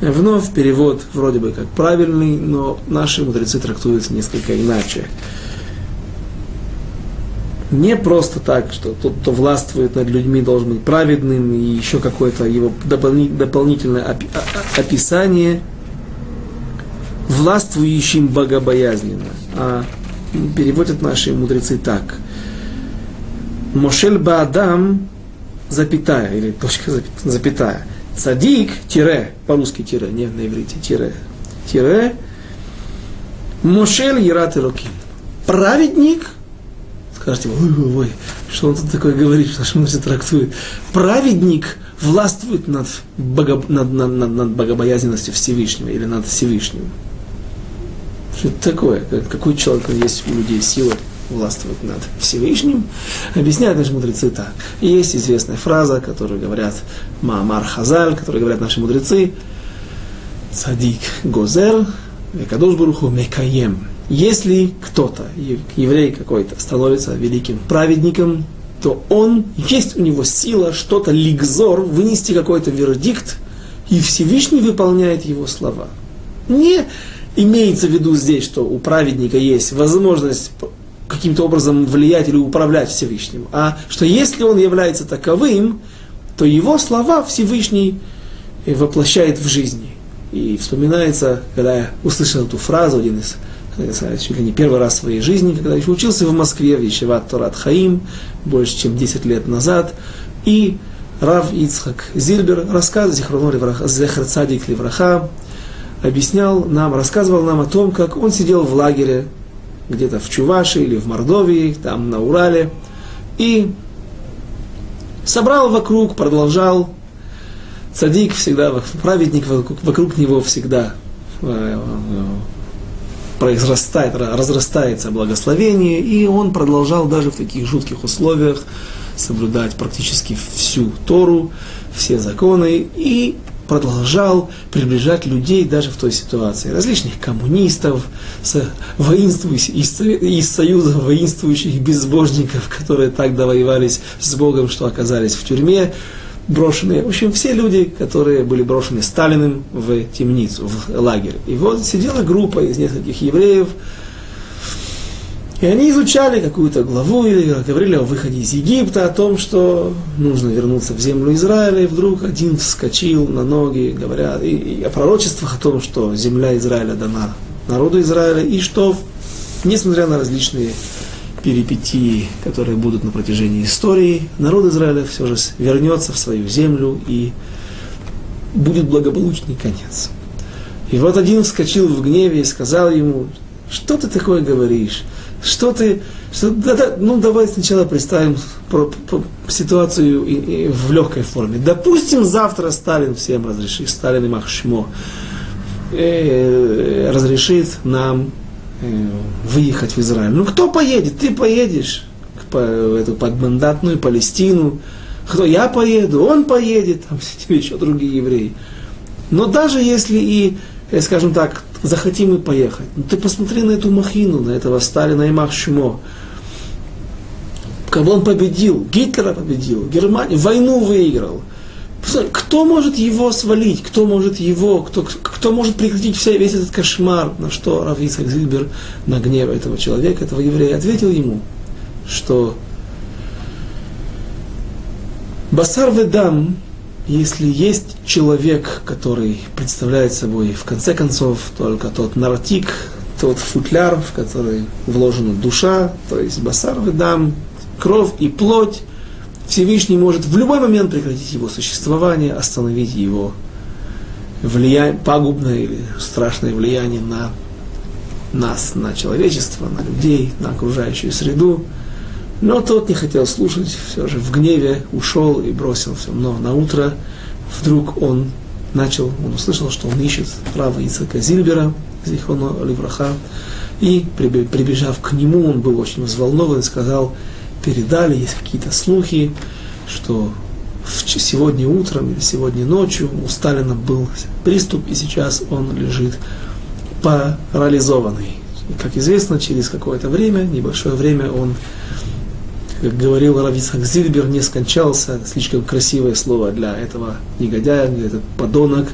S1: Вновь перевод вроде бы как правильный, но наши мудрецы трактуются несколько иначе не просто так, что тот, кто властвует над людьми, должен быть праведным, и еще какое-то его дополнительное описание властвующим богобоязненно. А переводят наши мудрецы так. Мошель Баадам, запятая, или точка запятая. Цадик, тире, по-русски тире, не на иврите, тире, тире, Мошель Ерат Ирокин. Праведник, скажете, ой, ой, ой, что он тут такое говорит, что наши мудрецы трактует. Праведник властвует над, бого, над, над, над, над богобоязненностью Всевышнего или над Всевышним. Что это такое? Какой человек есть у людей сила властвовать над Всевышним? Объясняют наши мудрецы так. есть известная фраза, которую говорят Маамар Хазаль, которую говорят наши мудрецы, Цадик Гозер, Векадош Баруху Мекаем. Если кто-то, еврей какой-то, становится великим праведником, то он, есть у него сила что-то лигзор, вынести какой-то вердикт, и Всевышний выполняет его слова. Не имеется в виду здесь, что у праведника есть возможность каким-то образом влиять или управлять Всевышним, а что если он является таковым, то его слова Всевышний воплощает в жизни. И вспоминается, когда я услышал эту фразу, один из чуть ли не первый раз в своей жизни, когда еще учился в Москве, в Ешеват Торат Хаим, больше чем 10 лет назад, и Рав Ицхак Зильбер, рассказ Зихроно Зехар Цадик Левраха, объяснял нам, рассказывал нам о том, как он сидел в лагере, где-то в Чувашии или в Мордовии, там на Урале, и собрал вокруг, продолжал. Цадик всегда, праведник вокруг, него всегда э, произрастает, разрастается благословение, и он продолжал даже в таких жутких условиях соблюдать практически всю Тору, все законы, и продолжал приближать людей даже в той ситуации. Различных коммунистов, воинствующих, из союза воинствующих безбожников, которые так довоевались с Богом, что оказались в тюрьме, брошенные, в общем, все люди, которые были брошены Сталиным в темницу, в лагерь. И вот сидела группа из нескольких евреев, И они изучали какую-то главу или говорили о выходе из Египта, о том, что нужно вернуться в землю Израиля, и вдруг один вскочил на ноги, говоря и, и о пророчествах о том, что земля Израиля дана народу Израиля, и что, несмотря на различные перипетии, которые будут на протяжении истории, народ Израиля все же вернется в свою землю и будет благополучный конец. И вот один вскочил в гневе и сказал ему, что ты такое говоришь? Что ты... Что, да, да, ну, давай сначала представим про, про, ситуацию и, и в легкой форме. Допустим, завтра Сталин всем разрешит, Сталин и Махшмо э, разрешит нам э, выехать в Израиль. Ну, кто поедет? Ты поедешь по, эту подмандатную Палестину. Кто? Я поеду, он поедет, там еще другие евреи. Но даже если и, э, скажем так, захотим и поехать. Ну ты посмотри на эту махину, на этого Сталина и Махшмо. Кого он победил? Гитлера победил, Германию, войну выиграл. Кто может его свалить? Кто может его, кто, кто может прекратить все, весь этот кошмар? На что Равицак Зильбер на гнев этого человека, этого еврея, ответил ему, что Басар Ведам если есть человек, который представляет собой, в конце концов, только тот наротик, тот футляр, в который вложена душа, то есть басар ведам, кровь и плоть, Всевышний может в любой момент прекратить его существование, остановить его влияние, пагубное или страшное влияние на нас, на человечество, на людей, на окружающую среду. Но тот не хотел слушать, все же в гневе ушел и бросил все. Но на утро вдруг он начал, он услышал, что он ищет права Ицака Зильбера, Зихоно Ливраха, и прибежав к нему, он был очень взволнован и сказал, передали, есть какие-то слухи, что сегодня утром или сегодня ночью у Сталина был приступ, и сейчас он лежит парализованный. И, как известно, через какое-то время, небольшое время, он как говорил Равицхак Зильбер, не скончался, слишком красивое слово для этого негодяя, для этот подонок.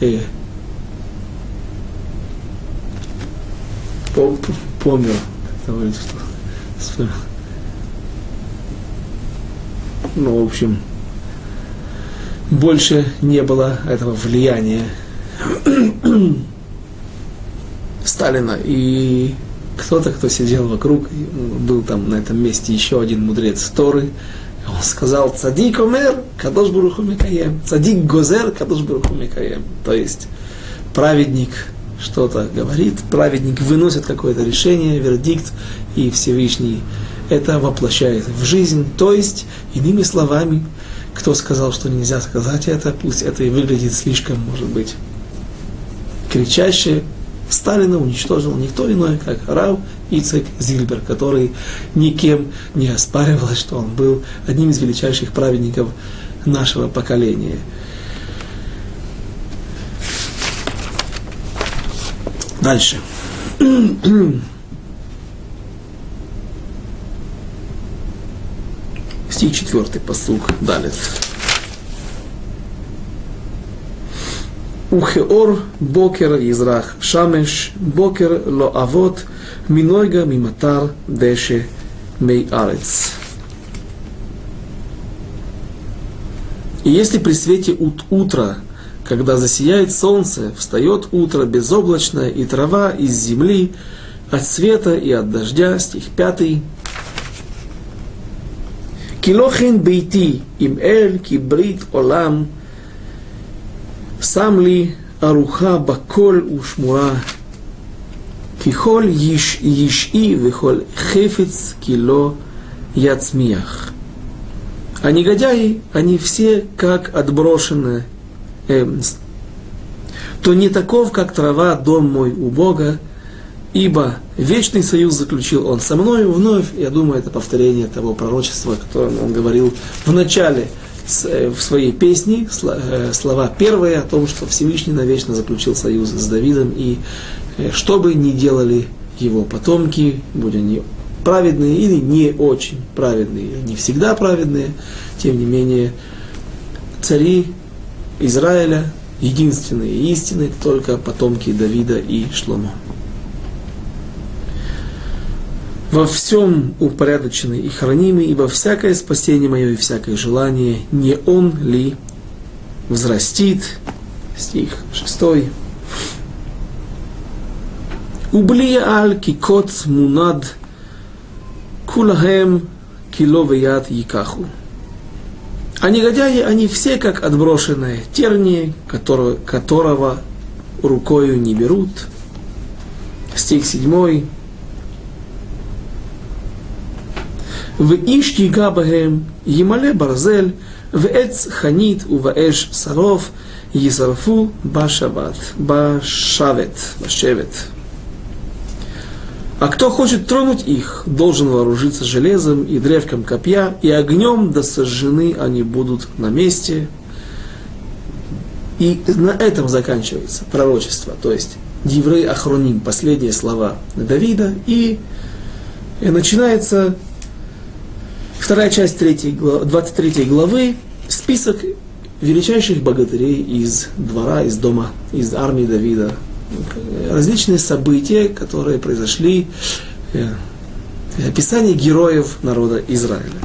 S1: И помер, говорит, что ну, в общем, больше не было этого влияния Сталина. И кто-то, кто сидел вокруг, был там на этом месте еще один мудрец Торы, он сказал, цадик омер, кадош буруху микаем, цадик гозер, кадош буруху микаем. То есть праведник что-то говорит, праведник выносит какое-то решение, вердикт, и Всевышний это воплощает в жизнь. То есть, иными словами, кто сказал, что нельзя сказать это, пусть это и выглядит слишком, может быть, кричаще, Сталина уничтожил никто иной, как Рав Ицек Зильбер, который никем не оспаривал, что он был одним из величайших праведников нашего поколения. Дальше. Стих четвертый, посук, далее. Ухеор бокер израх шамеш, бокер ло авот, минойга миматар деше мей арец. И если при свете ут утра, когда засияет солнце, встает утро безоблачное, и трава из земли, от света и от дождя, стих 5, Килохин бейти им эль кибрит олам – שם לי ארוחה בכל ушмура, ככל יש, ישעי וכל חפץ כי לא яцмиях. А негодяи, они все как отброшены, э, то не таков, как трава, дом мой у Бога, ибо вечный союз заключил он со мною вновь, я думаю, это повторение того пророчества, которое он говорил в начале Э, в своей песне э, слова первые о том, что Всевышний навечно заключил союз с Давидом, и э, что бы ни делали его потомки, будь они праведные или не очень праведные, не всегда праведные, тем не менее, цари Израиля единственные истины только потомки Давида и Шломо. Во всем упорядоченный и хранимый, ибо всякое спасение мое и всякое желание, не он ли взрастит, стих 6. Ублия аль кикот мунад кулахем кило веят якаху. А негодяи, они все как отброшенные тернии, которого, которого рукою не берут. Стих 7. В иш егабаhem емале барзель, в эц ханит уваэш саров, езарфу башават, башавет, башевет. А кто хочет тронуть их, должен вооружиться железом и древком копья, и огнем да сожжены они будут на месте. И на этом заканчивается пророчество, то есть Диврей Ахроним, последние слова Давида, и, и начинается Вторая часть 3, 23 главы, список величайших богатырей из двора, из дома, из армии Давида. Различные события, которые произошли, э, описание героев народа Израиля.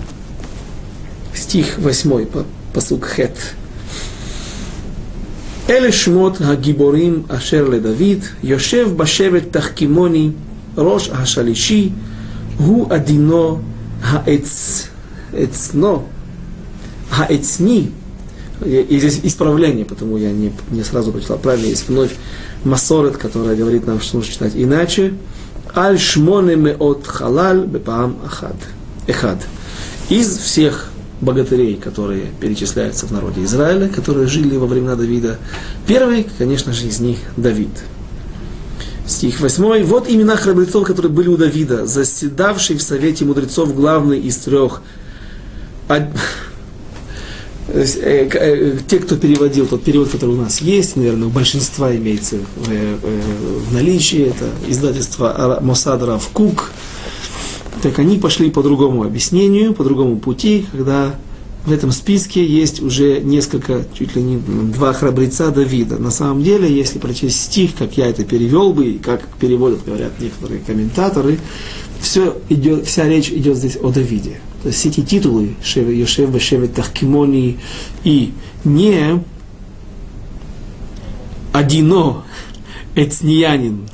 S1: Стих 8, посук Хет. אלה שמות הגיבורים אשר לדוד, יושב בשבט תחכימוני, ראש השלישי, הוא עדינו Хаэц, эцно, хаэцни, и здесь исправление, потому я не, не сразу прочитал правильно, есть вновь Масорет, которая говорит нам, что нужно читать иначе. Аль шмонеме от халаль бепаам ахад. Эхад. Из всех богатырей, которые перечисляются в народе Израиля, которые жили во времена Давида, первый, конечно же, из них Давид. Стих 8. Вот имена храбрецов, которые были у Давида, заседавший в совете мудрецов главный из трех. Э, э, те, кто переводил тот перевод, который у нас есть, наверное, у большинства имеется в, э, наличии, это издательство Мосадра в Кук, так они пошли по другому объяснению, по другому пути, когда в этом списке есть уже несколько, чуть ли не два храбреца Давида. На самом деле, если прочесть стих, как я это перевел бы, и как переводят, говорят некоторые комментаторы, все идет, вся речь идет здесь о Давиде. То есть эти титулы Йошев Бешевет Тахкимони и не одино эцниянин,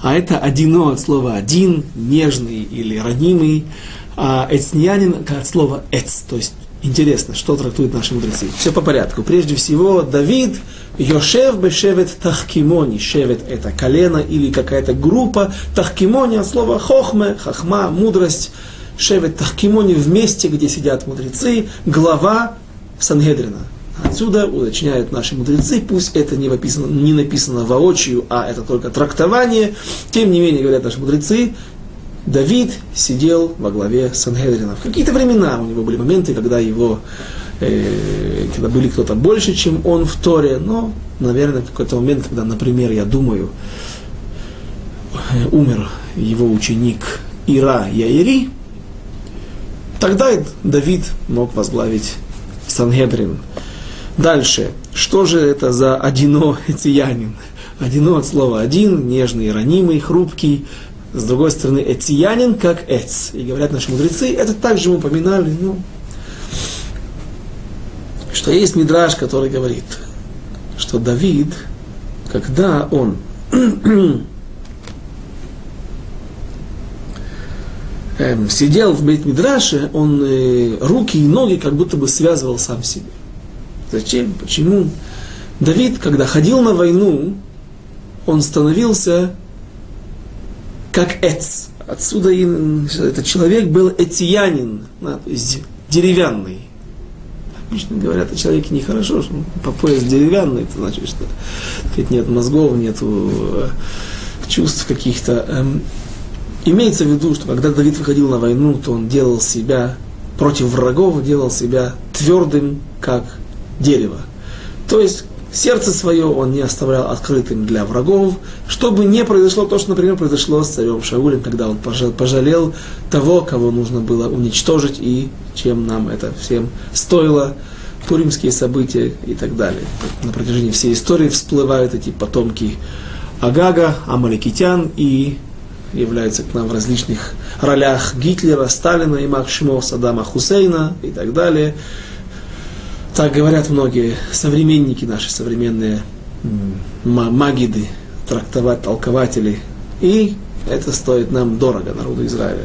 S1: а это одино от слова один, нежный или ранимый, а эцниянин от слова эц, то есть Интересно, что трактуют наши мудрецы. Все по порядку. Прежде всего, Давид, Йошев бешевет тахкимони. Шевет – это колено или какая-то группа. Тахкимони от слова хохме, хахма, мудрость. Шевет тахкимони в месте, где сидят мудрецы. Глава Сангедрина. Отсюда уточняют наши мудрецы, пусть это не написано, не написано воочию, а это только трактование. Тем не менее, говорят наши мудрецы, Давид сидел во главе Сангедрина. В какие-то времена у него были моменты, когда его, э, когда были кто-то больше, чем он в Торе, но, наверное, какой-то момент, когда, например, я думаю, умер его ученик Ира Яири, тогда Давид мог возглавить Сангедрин. Дальше. Что же это за одино циянин? Одино от слова один, нежный, ранимый, хрупкий, с другой стороны, этиянин как эц. И говорят наши мудрецы, это также мы упоминали, ну, что есть мидраж, который говорит, что Давид, когда он эм, сидел в бейт Мидраше, он э, руки и ноги как будто бы связывал сам себе. Зачем? Почему? Давид, когда ходил на войну, он становился как эц. Отсюда и, этот человек был этиянин, да, то есть деревянный. Обычно говорят о человеке нехорошо, что по пояс деревянный, это значит, что нет мозгов, нет э, чувств каких-то. Эм, имеется в виду, что когда Давид выходил на войну, то он делал себя против врагов, делал себя твердым, как дерево. То есть сердце свое он не оставлял открытым для врагов, чтобы не произошло то, что, например, произошло с царем Шаулем, когда он пожалел того, кого нужно было уничтожить, и чем нам это всем стоило, пуримские события и так далее. На протяжении всей истории всплывают эти потомки Агага, Амаликитян и являются к нам в различных ролях Гитлера, Сталина, Имак Шимов, Саддама Хусейна и так далее. Так говорят многие современники наши, современные магиды, трактовать, толкователи. И это стоит нам дорого, народу Израиля.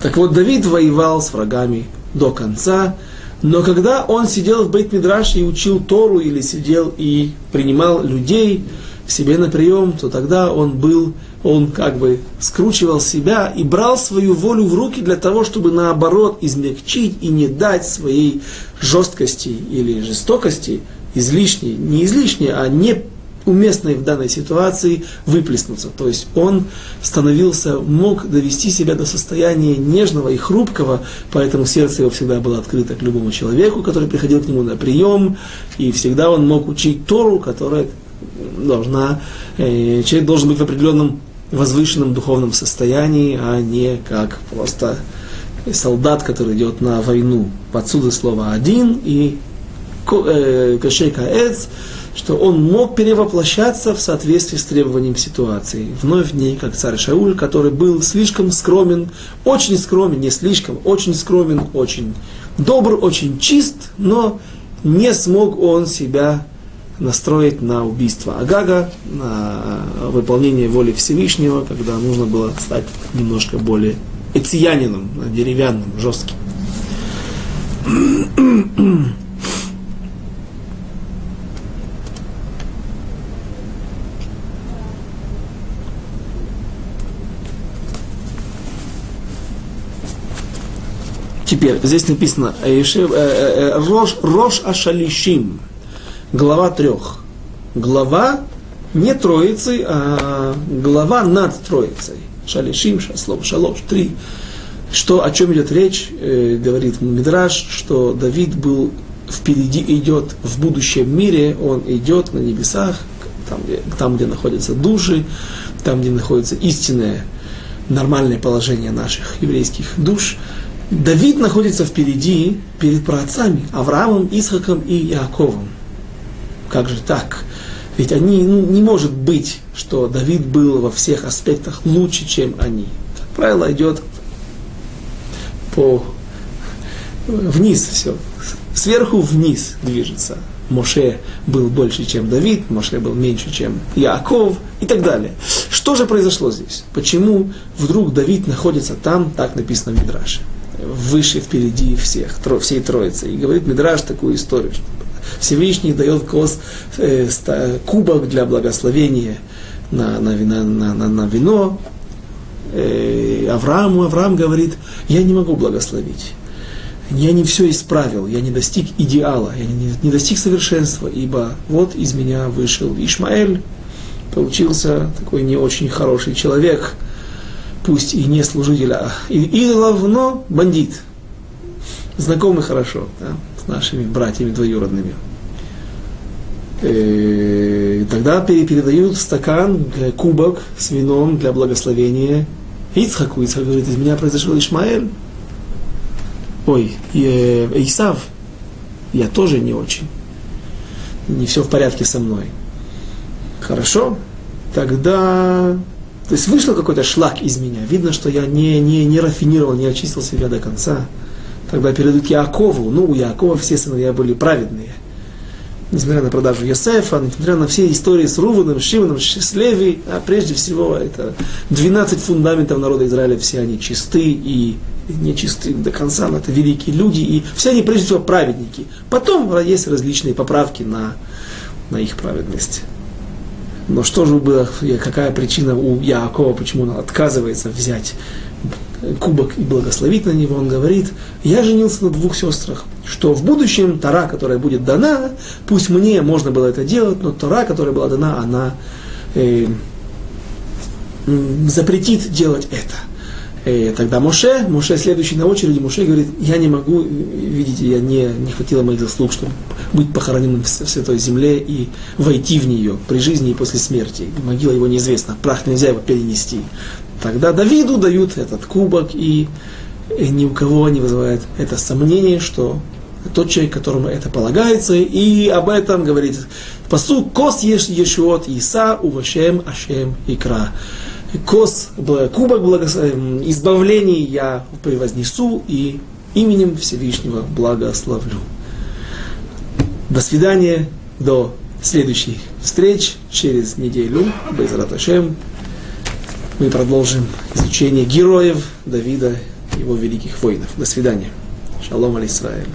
S1: Так вот, Давид воевал с врагами до конца, но когда он сидел в Бейт-Мидраше и учил Тору, или сидел и принимал людей к себе на прием, то тогда он был, он как бы скручивал себя и брал свою волю в руки для того, чтобы наоборот измягчить и не дать своей жесткости или жестокости излишней, не излишней, а не уместной в данной ситуации выплеснуться. То есть он становился, мог довести себя до состояния нежного и хрупкого, поэтому сердце его всегда было открыто к любому человеку, который приходил к нему на прием, и всегда он мог учить Тору, которая должна, э, человек должен быть в определенном возвышенном духовном состоянии, а не как просто солдат, который идет на войну. Отсюда слово один и э, кашей каэц, что он мог перевоплощаться в соответствии с требованием ситуации. Вновь в ней, как царь Шауль, который был слишком скромен, очень скромен, не слишком, очень скромен, очень добр, очень чист, но не смог он себя настроить на убийство Агага, на выполнение воли Всевышнего, когда нужно было стать немножко более эциянином, деревянным, жестким. Теперь, здесь написано э, э, э, Рош, Рош Ашалишим, глава трех. Глава не троицы, а глава над троицей. Шалишим, слово шалош, три. Что, о чем идет речь, э, говорит Мидраш, что Давид был впереди идет в будущем мире, он идет на небесах, там где, там, где находятся души, там, где находится истинное, нормальное положение наших еврейских душ, Давид находится впереди, перед праотцами, Авраамом, Исхаком и Яковом. Как же так? Ведь они, ну, не может быть, что Давид был во всех аспектах лучше, чем они. Как правило, идет по вниз все. Сверху вниз движется. Моше был больше, чем Давид, Моше был меньше, чем Яаков и так далее. Что же произошло здесь? Почему вдруг Давид находится там, так написано в Мидраше? выше впереди всех, всей троицы. И говорит Мидраш такую историю, что Всевышний дает кос, э, ста, кубок для благословения на, на, на, на, на, на вино. Э, Аврааму Авраам говорит, я не могу благословить. Я не все исправил, я не достиг идеала, я не, не достиг совершенства, ибо вот из меня вышел Ишмаэль, получился такой не очень хороший человек – пусть и не служитель, а и, и но бандит. Знакомый хорошо да, нашими братьями двоюродными. И э, тогда передают стакан, кубок с вином для благословения Ицхаку. Ицхак говорит, из меня произошел Ишмаэль. Ой, э, Исав, я тоже не очень. Не все в порядке со мной. Хорошо, тогда то есть вышел какой-то шлак из меня. Видно, что я не, не, не рафинировал, не очистил себя до конца. Тогда передают Якову. Ну, у Якова все сыновья были праведные. Несмотря на продажу Йосефа, несмотря на все истории с Руваном, Шимоном, с а прежде всего это 12 фундаментов народа Израиля, все они чисты и не чисты до конца, но это великие люди, и все они прежде всего праведники. Потом есть различные поправки на, на их праведность. Но что же было, какая причина у Яакова, почему он отказывается взять кубок и благословить на него, он говорит, я женился на двух сестрах, что в будущем Тара, которая будет дана, пусть мне можно было это делать, но Тара, которая была дана, она э, запретит делать это. И тогда Моше, Моше следующий на очереди, Моше говорит, я не могу, видите, я не, не хватило моих заслуг, чтобы быть похороненным в святой земле и войти в нее при жизни и после смерти. Могила его неизвестна, прах нельзя его перенести. Тогда Давиду дают этот кубок, и ни у кого не вызывает это сомнение, что тот человек, которому это полагается, и об этом говорит посу кос ешь ешуот иса увашем ашем икра. Кос, кубок благос... Эм, избавлений я превознесу и именем Всевышнего благословлю. До свидания, до следующих встреч через неделю. Безраташем мы продолжим изучение героев Давида и его великих воинов. До свидания. Шалом аль Исраэль.